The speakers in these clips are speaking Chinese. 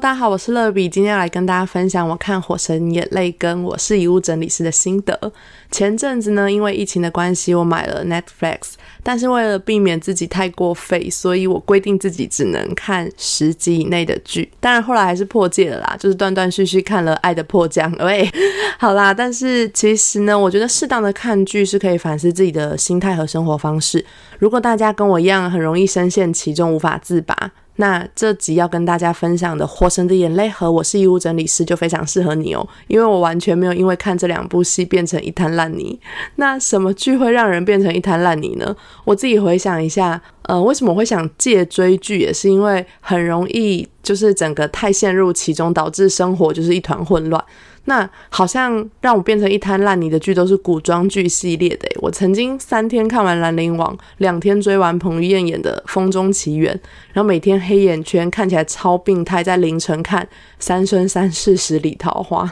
大家好，我是乐比，今天要来跟大家分享我看《火神眼泪》跟我是遗物整理师的心得。前阵子呢，因为疫情的关系，我买了 Netflix，但是为了避免自己太过费，所以我规定自己只能看十集以内的剧。当然后来还是破戒了啦，就是断断续续看了《爱的迫降》。喂，好啦，但是其实呢，我觉得适当的看剧是可以反思自己的心态和生活方式。如果大家跟我一样，很容易深陷其中无法自拔。那这集要跟大家分享的《活神的眼泪》和《我是义务整理师》就非常适合你哦，因为我完全没有因为看这两部戏变成一滩烂泥。那什么剧会让人变成一滩烂泥呢？我自己回想一下，呃，为什么会想借追剧，也是因为很容易就是整个太陷入其中，导致生活就是一团混乱。那好像让我变成一滩烂泥的剧都是古装剧系列的。我曾经三天看完《兰陵王》，两天追完彭于晏演的《风中奇缘》，然后每天黑眼圈看起来超病态，在凌晨看《三生三世十里桃花》。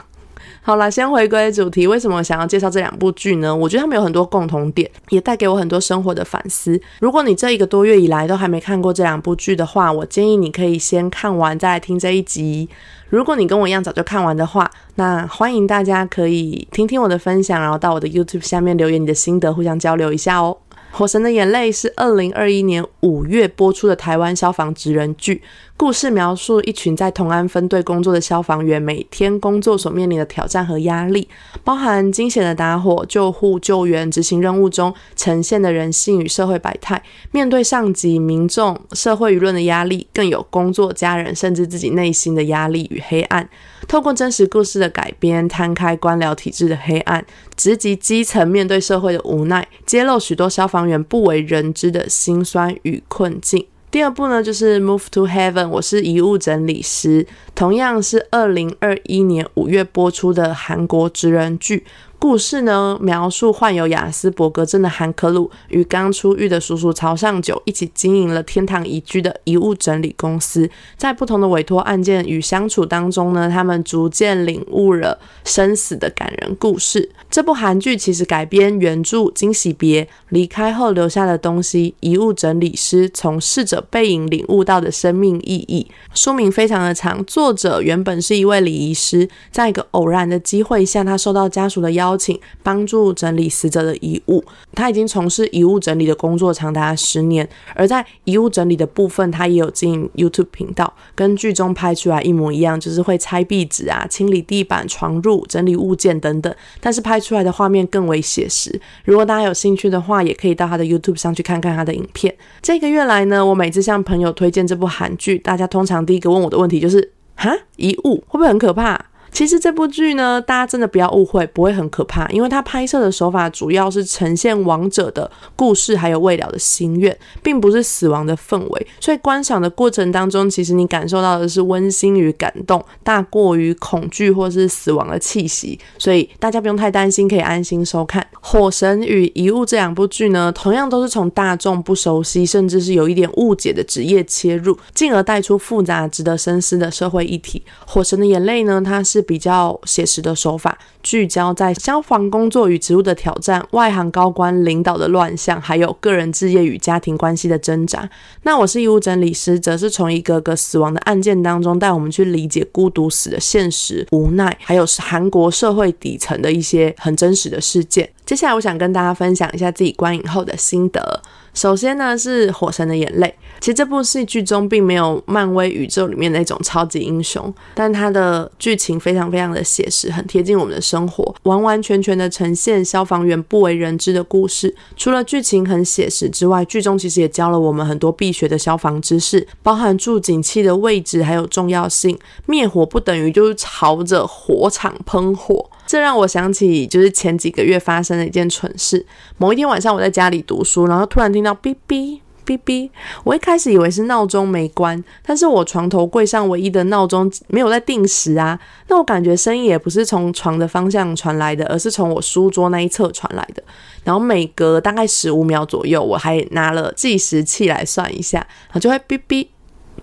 好了，先回归主题，为什么想要介绍这两部剧呢？我觉得他们有很多共同点，也带给我很多生活的反思。如果你这一个多月以来都还没看过这两部剧的话，我建议你可以先看完再来听这一集。如果你跟我一样早就看完的话，那欢迎大家可以听听我的分享，然后到我的 YouTube 下面留言你的心得，互相交流一下哦。《火神的眼泪》是二零二一年五月播出的台湾消防职人剧。故事描述一群在同安分队工作的消防员每天工作所面临的挑战和压力，包含惊险的打火、救护、救援、执行任务中呈现的人性与社会百态。面对上级、民众、社会舆论的压力，更有工作、家人甚至自己内心的压力与黑暗。透过真实故事的改编，摊开官僚体制的黑暗，直击基层面对社会的无奈，揭露许多消防员不为人知的辛酸与困境。第二部呢，就是《Move to Heaven》，我是遗物整理师，同样是二零二一年五月播出的韩国职人剧。故事呢，描述患有雅斯伯格症的韩克鲁与刚出狱的叔叔曹尚九一起经营了天堂宜居的遗物整理公司，在不同的委托案件与相处当中呢，他们逐渐领悟了生死的感人故事。这部韩剧其实改编原著《惊喜别》，离开后留下的东西，遗物整理师从逝者背影领悟到的生命意义。书名非常的长，作者原本是一位礼仪师，在一个偶然的机会下，他受到家属的邀。邀请帮助整理死者的遗物，他已经从事遗物整理的工作长达十年。而在遗物整理的部分，他也有经营 YouTube 频道，跟剧中拍出来一模一样，就是会拆壁纸啊、清理地板、床褥、整理物件等等。但是拍出来的画面更为写实。如果大家有兴趣的话，也可以到他的 YouTube 上去看看他的影片。这个月来呢，我每次向朋友推荐这部韩剧，大家通常第一个问我的问题就是：哈，遗物会不会很可怕？其实这部剧呢，大家真的不要误会，不会很可怕，因为它拍摄的手法主要是呈现亡者的故事，还有未了的心愿，并不是死亡的氛围。所以观赏的过程当中，其实你感受到的是温馨与感动，大过于恐惧或是死亡的气息。所以大家不用太担心，可以安心收看《火神与遗物》这两部剧呢，同样都是从大众不熟悉，甚至是有一点误解的职业切入，进而带出复杂、值得深思的社会议题。《火神的眼泪》呢，它是。比较写实的手法，聚焦在消防工作与职务的挑战、外行高官领导的乱象，还有个人置业与家庭关系的挣扎。那我是义务整理师，则是从一个个死亡的案件当中，带我们去理解孤独死的现实、无奈，还有韩国社会底层的一些很真实的事件。接下来，我想跟大家分享一下自己观影后的心得。首先呢，是《火神的眼泪》。其实这部戏剧中并没有漫威宇宙里面那种超级英雄，但它的剧情非常非常的写实，很贴近我们的生活，完完全全的呈现消防员不为人知的故事。除了剧情很写实之外，剧中其实也教了我们很多必学的消防知识，包含注警器的位置还有重要性。灭火不等于就是朝着火场喷火。这让我想起，就是前几个月发生的一件蠢事。某一天晚上，我在家里读书，然后突然听到哔哔哔哔。我一开始以为是闹钟没关，但是我床头柜上唯一的闹钟没有在定时啊。那我感觉声音也不是从床的方向传来的，而是从我书桌那一侧传来的。然后每隔大概十五秒左右，我还拿了计时器来算一下，然后就会哔哔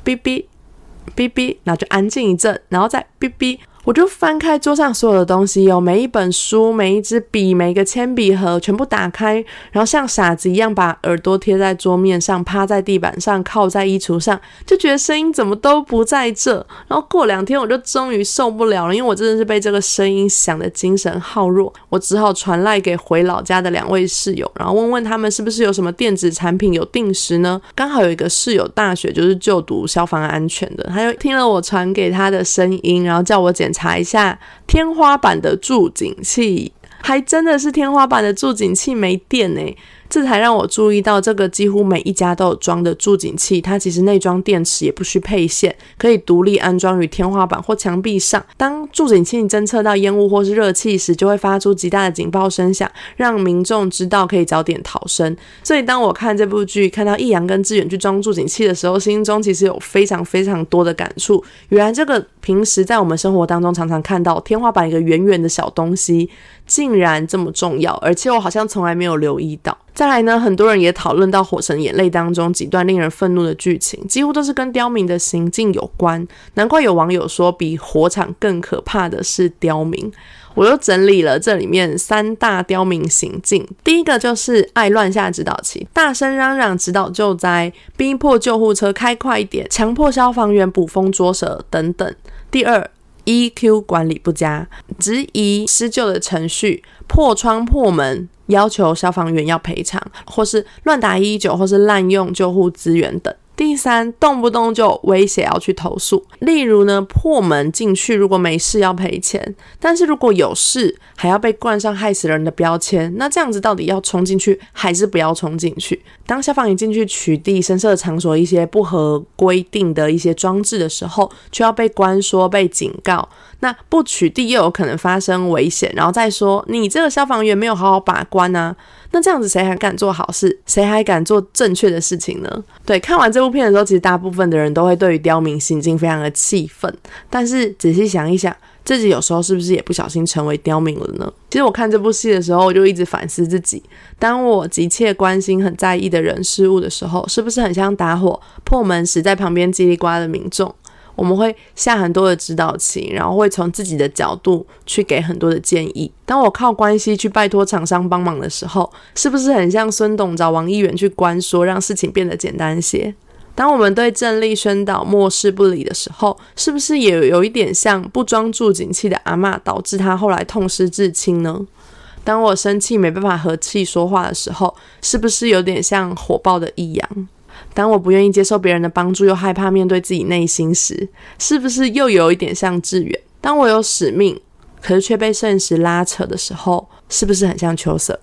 哔哔哔哔，然后就安静一阵，然后再哔哔。我就翻开桌上所有的东西，有每一本书、每一支笔、每一个铅笔盒，全部打开，然后像傻子一样把耳朵贴在桌面上，趴在地板上，靠在衣橱上，就觉得声音怎么都不在这。然后过两天，我就终于受不了了，因为我真的是被这个声音响的精神耗弱，我只好传赖给回老家的两位室友，然后问问他们是不是有什么电子产品有定时呢？刚好有一个室友大学就是就读消防安全的，他就听了我传给他的声音，然后叫我检。查一下天花板的助警器，还真的是天花板的助警器没电呢。这才让我注意到，这个几乎每一家都有装的助警器，它其实内装电池也不需配线，可以独立安装于天花板或墙壁上。当助警器侦测到烟雾或是热气时，就会发出极大的警报声响，让民众知道可以早点逃生。所以，当我看这部剧，看到易阳跟志远去装助警器的时候，心中其实有非常非常多的感触。原来，这个平时在我们生活当中常常看到天花板一个圆圆的小东西。竟然这么重要，而且我好像从来没有留意到。再来呢，很多人也讨论到《火神眼泪》当中几段令人愤怒的剧情，几乎都是跟刁民的行径有关。难怪有网友说，比火场更可怕的是刁民。我又整理了这里面三大刁民行径：第一个就是爱乱下指导棋，大声嚷嚷指导救灾，逼迫救护车开快一点，强迫消防员捕风捉蛇等等；第二，EQ 管理不佳，质疑施救的程序，破窗破门，要求消防员要赔偿，或是乱打一一九，或是滥用救护资源等。第三，动不动就威胁要去投诉，例如呢，破门进去，如果没事要赔钱，但是如果有事，还要被冠上害死人的标签。那这样子到底要冲进去还是不要冲进去？当消防员进去取缔深色场所一些不合规定的一些装置的时候，却要被关说、被警告。那不取缔又有可能发生危险，然后再说你这个消防员没有好好把关呢？那这样子谁还敢做好事？谁还敢做正确的事情呢？对，看完这部片的时候，其实大部分的人都会对于刁民行径非常的气愤。但是仔细想一想，自己有时候是不是也不小心成为刁民了呢？其实我看这部戏的时候，我就一直反思自己：当我急切关心、很在意的人事物的时候，是不是很像打火破门时在旁边叽里呱的民众？我们会下很多的指导棋，然后会从自己的角度去给很多的建议。当我靠关系去拜托厂商帮忙的时候，是不是很像孙董找王议员去关说，让事情变得简单些？当我们对正力宣导漠视不理的时候，是不是也有一点像不装助警器的阿妈，导致他后来痛失至亲呢？当我生气没办法和气说话的时候，是不是有点像火爆的异样？当我不愿意接受别人的帮助，又害怕面对自己内心时，是不是又有一点像志远？当我有使命，可是却被现实拉扯的时候，是不是很像秋色？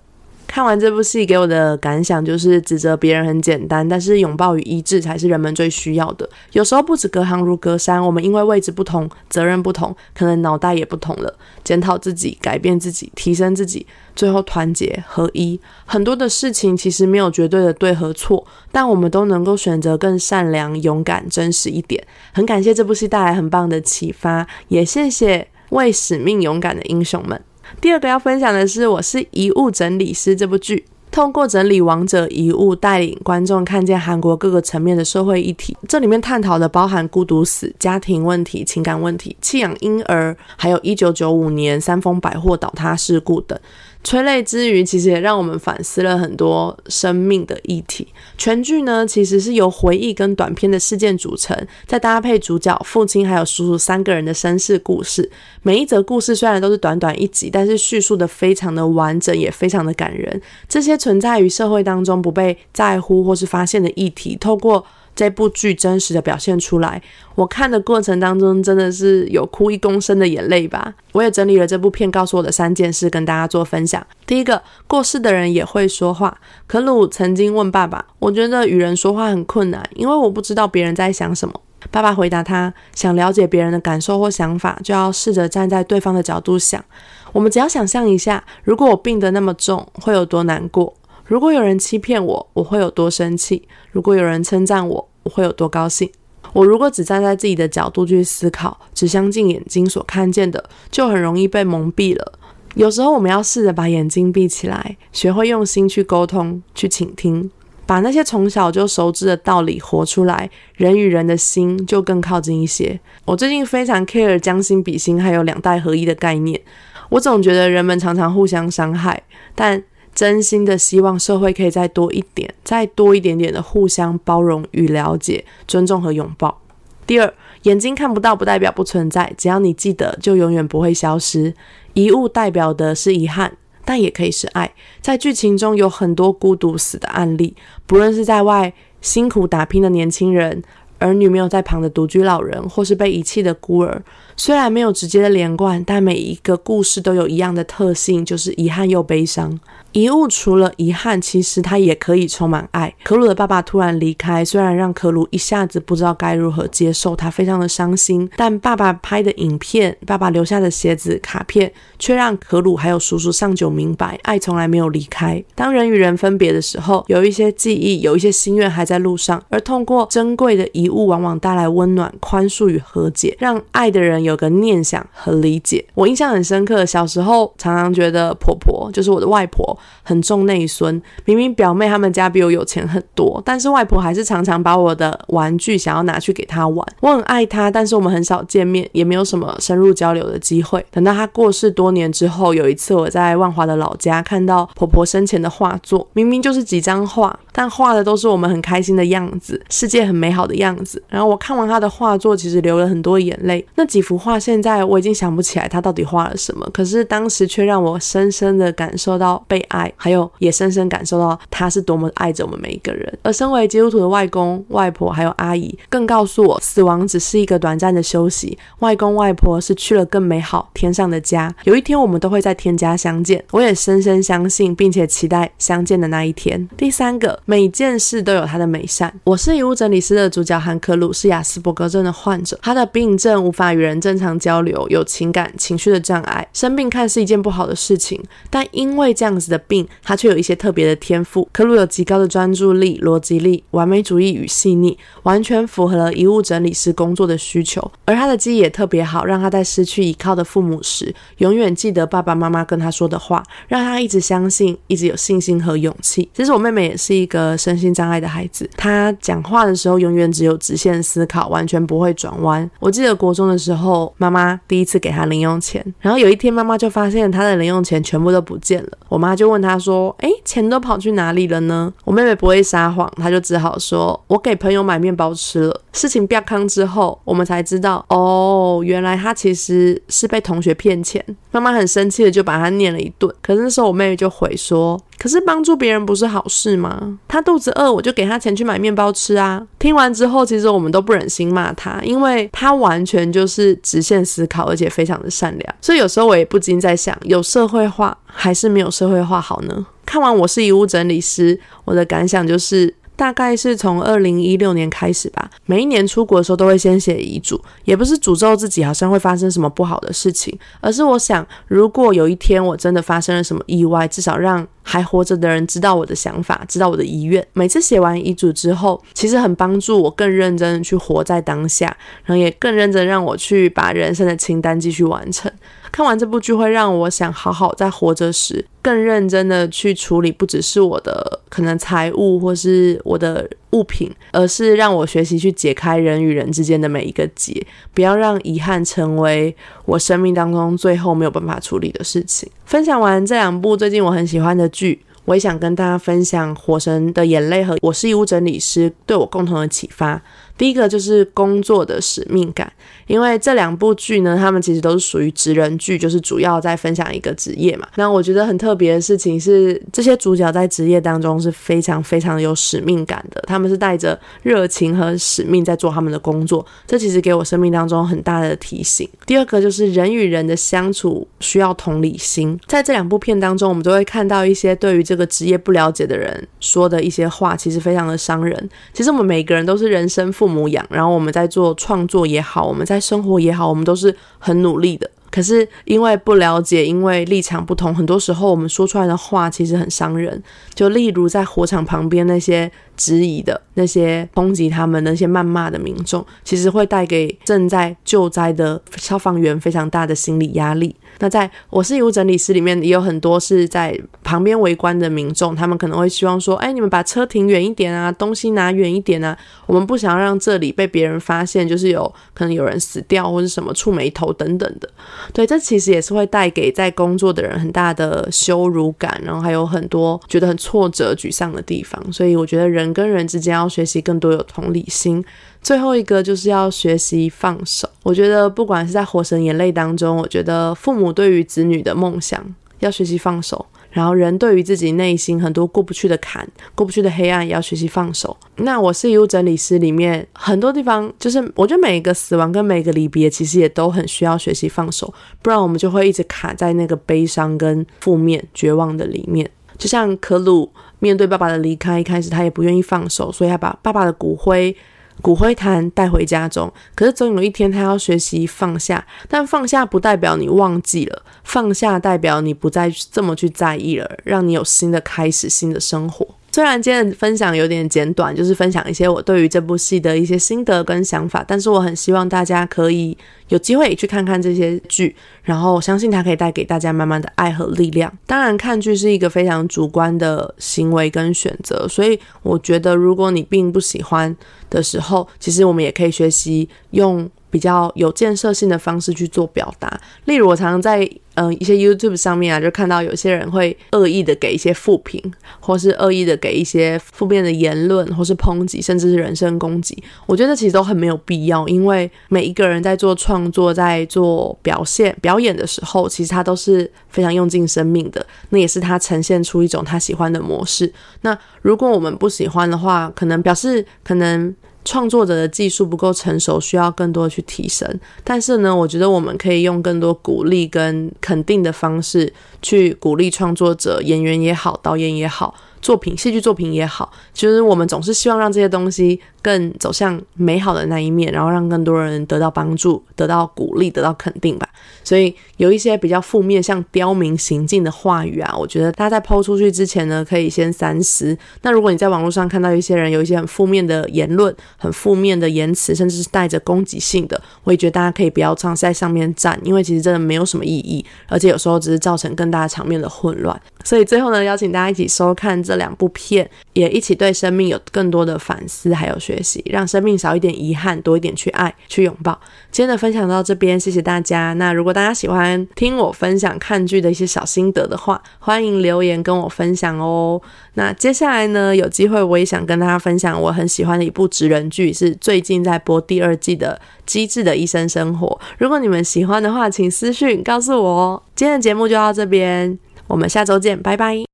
看完这部戏给我的感想就是，指责别人很简单，但是拥抱与医治才是人们最需要的。有时候不止隔行如隔山，我们因为位置不同、责任不同，可能脑袋也不同了。检讨自己，改变自己，提升自己，最后团结合一。很多的事情其实没有绝对的对和错，但我们都能够选择更善良、勇敢、真实一点。很感谢这部戏带来很棒的启发，也谢谢为使命勇敢的英雄们。第二个要分享的是《我是遗物整理师》这部剧，通过整理亡者遗物，带领观众看见韩国各个层面的社会议题。这里面探讨的包含孤独死、家庭问题、情感问题、弃养婴儿，还有一九九五年三丰百货倒塌事故等。催泪之余，其实也让我们反思了很多生命的议题。全剧呢，其实是由回忆跟短片的事件组成，再搭配主角父亲还有叔叔三个人的身世故事。每一则故事虽然都是短短一集，但是叙述的非常的完整，也非常的感人。这些存在于社会当中不被在乎或是发现的议题，透过。这部剧真实的表现出来，我看的过程当中真的是有哭一公升的眼泪吧。我也整理了这部片告诉我的三件事，跟大家做分享。第一个，过世的人也会说话。可鲁曾经问爸爸：“我觉得与人说话很困难，因为我不知道别人在想什么。”爸爸回答他：“想了解别人的感受或想法，就要试着站在对方的角度想。我们只要想象一下，如果我病得那么重，会有多难过。”如果有人欺骗我，我会有多生气；如果有人称赞我，我会有多高兴。我如果只站在自己的角度去思考，只相信眼睛所看见的，就很容易被蒙蔽了。有时候我们要试着把眼睛闭起来，学会用心去沟通、去倾听，把那些从小就熟知的道理活出来，人与人的心就更靠近一些。我最近非常 care 将心比心，还有两代合一的概念。我总觉得人们常常互相伤害，但真心的希望社会可以再多一点，再多一点点的互相包容与了解、尊重和拥抱。第二，眼睛看不到不代表不存在，只要你记得，就永远不会消失。遗物代表的是遗憾，但也可以是爱。在剧情中有很多孤独死的案例，不论是在外辛苦打拼的年轻人。儿女没有在旁的独居老人，或是被遗弃的孤儿，虽然没有直接的连贯，但每一个故事都有一样的特性，就是遗憾又悲伤。遗物除了遗憾，其实它也可以充满爱。可鲁的爸爸突然离开，虽然让可鲁一下子不知道该如何接受，他非常的伤心。但爸爸拍的影片，爸爸留下的鞋子、卡片，却让可鲁还有叔叔上九明白，爱从来没有离开。当人与人分别的时候，有一些记忆，有一些心愿还在路上，而通过珍贵的遗物，往往带来温暖、宽恕与和解，让爱的人有个念想和理解。我印象很深刻，小时候常常觉得婆婆就是我的外婆。很重内孙，明明表妹他们家比我有钱很多，但是外婆还是常常把我的玩具想要拿去给她玩。我很爱她，但是我们很少见面，也没有什么深入交流的机会。等到她过世多年之后，有一次我在万华的老家看到婆婆生前的画作，明明就是几张画，但画的都是我们很开心的样子，世界很美好的样子。然后我看完她的画作，其实流了很多眼泪。那几幅画现在我已经想不起来他到底画了什么，可是当时却让我深深的感受到被爱。还有也深深感受到他是多么爱着我们每一个人。而身为基督徒的外公、外婆还有阿姨，更告诉我，死亡只是一个短暂的休息。外公外婆是去了更美好天上的家，有一天我们都会在天家相见。我也深深相信，并且期待相见的那一天。第三个，每件事都有它的美善。我是遗物整理师的主角汉克鲁，是雅斯伯格症的患者，他的病症无法与人正常交流，有情感情绪的障碍。生病看似一件不好的事情，但因为这样子的。病，他却有一些特别的天赋。可鲁有极高的专注力、逻辑力、完美主义与细腻，完全符合了遗物整理师工作的需求。而他的记忆也特别好，让他在失去依靠的父母时，永远记得爸爸妈妈跟他说的话，让他一直相信，一直有信心和勇气。其实我妹妹也是一个身心障碍的孩子，她讲话的时候永远只有直线思考，完全不会转弯。我记得国中的时候，妈妈第一次给她零用钱，然后有一天妈妈就发现她的零用钱全部都不见了，我妈就问。问他说：“哎，钱都跑去哪里了呢？”我妹妹不会撒谎，她就只好说：“我给朋友买面包吃了。”事情变康之后，我们才知道，哦，原来他其实是被同学骗钱。妈妈很生气的就把他念了一顿。可是那时候我妹妹就回说：“可是帮助别人不是好事吗？他肚子饿，我就给他钱去买面包吃啊。”听完之后，其实我们都不忍心骂他，因为他完全就是直线思考，而且非常的善良。所以有时候我也不禁在想，有社会化。还是没有社会化好呢？看完我是遗物整理师，我的感想就是。大概是从二零一六年开始吧，每一年出国的时候都会先写遗嘱，也不是诅咒自己好像会发生什么不好的事情，而是我想，如果有一天我真的发生了什么意外，至少让还活着的人知道我的想法，知道我的遗愿。每次写完遗嘱之后，其实很帮助我更认真去活在当下，然后也更认真让我去把人生的清单继续完成。看完这部剧，会让我想好好在活着时更认真的去处理，不只是我的可能财务或是我的物品，而是让我学习去解开人与人之间的每一个结，不要让遗憾成为我生命当中最后没有办法处理的事情。分享完这两部最近我很喜欢的剧，我也想跟大家分享《火神的眼泪》和《我是义务整理师》对我共同的启发。第一个就是工作的使命感，因为这两部剧呢，他们其实都是属于职人剧，就是主要在分享一个职业嘛。那我觉得很特别的事情是，这些主角在职业当中是非常非常有使命感的，他们是带着热情和使命在做他们的工作，这其实给我生命当中很大的提醒。第二个就是人与人的相处需要同理心，在这两部片当中，我们都会看到一些对于这个职业不了解的人说的一些话，其实非常的伤人。其实我们每个人都是人生父父母养，然后我们在做创作也好，我们在生活也好，我们都是很努力的。可是因为不了解，因为立场不同，很多时候我们说出来的话其实很伤人。就例如在火场旁边那些。质疑的那些抨击他们、那些谩骂的民众，其实会带给正在救灾的消防员非常大的心理压力。那在我是遗物整理师里面，也有很多是在旁边围观的民众，他们可能会希望说：“哎，你们把车停远一点啊，东西拿远一点啊，我们不想要让这里被别人发现，就是有可能有人死掉或者什么触眉头等等的。”对，这其实也是会带给在工作的人很大的羞辱感，然后还有很多觉得很挫折、沮丧的地方。所以我觉得。人跟人之间要学习更多有同理心。最后一个就是要学习放手。我觉得不管是在《火神眼泪》当中，我觉得父母对于子女的梦想要学习放手，然后人对于自己内心很多过不去的坎、过不去的黑暗也要学习放手。那我是遗物整理师里面很多地方，就是我觉得每一个死亡跟每一个离别，其实也都很需要学习放手，不然我们就会一直卡在那个悲伤跟负面、绝望的里面。就像可鲁面对爸爸的离开，一开始他也不愿意放手，所以他把爸爸的骨灰、骨灰坛带回家中。可是总有一天，他要学习放下。但放下不代表你忘记了，放下代表你不再这么去在意了，让你有新的开始、新的生活。虽然今天的分享有点简短，就是分享一些我对于这部戏的一些心得跟想法，但是我很希望大家可以有机会去看看这些剧，然后我相信它可以带给大家慢慢的爱和力量。当然，看剧是一个非常主观的行为跟选择，所以我觉得如果你并不喜欢的时候，其实我们也可以学习用。比较有建设性的方式去做表达，例如我常常在嗯一些 YouTube 上面啊，就看到有些人会恶意的给一些负评，或是恶意的给一些负面的言论，或是抨击，甚至是人身攻击。我觉得其实都很没有必要，因为每一个人在做创作、在做表现、表演的时候，其实他都是非常用尽生命的，那也是他呈现出一种他喜欢的模式。那如果我们不喜欢的话，可能表示可能。创作者的技术不够成熟，需要更多的去提升。但是呢，我觉得我们可以用更多鼓励跟肯定的方式去鼓励创作者、演员也好、导演也好。作品、戏剧作品也好，其实我们总是希望让这些东西更走向美好的那一面，然后让更多人得到帮助、得到鼓励、得到肯定吧。所以有一些比较负面、像刁民行径的话语啊，我觉得大家在抛出去之前呢，可以先三思。那如果你在网络上看到一些人有一些很负面的言论、很负面的言辞，甚至是带着攻击性的，我也觉得大家可以不要常在上面站，因为其实真的没有什么意义，而且有时候只是造成更大场面的混乱。所以最后呢，邀请大家一起收看这。两部片也一起对生命有更多的反思，还有学习，让生命少一点遗憾，多一点去爱，去拥抱。今天的分享到这边，谢谢大家。那如果大家喜欢听我分享看剧的一些小心得的话，欢迎留言跟我分享哦。那接下来呢，有机会我也想跟大家分享我很喜欢的一部职人剧，是最近在播第二季的《机智的医生生活》。如果你们喜欢的话，请私讯告诉我哦。今天的节目就到这边，我们下周见，拜拜。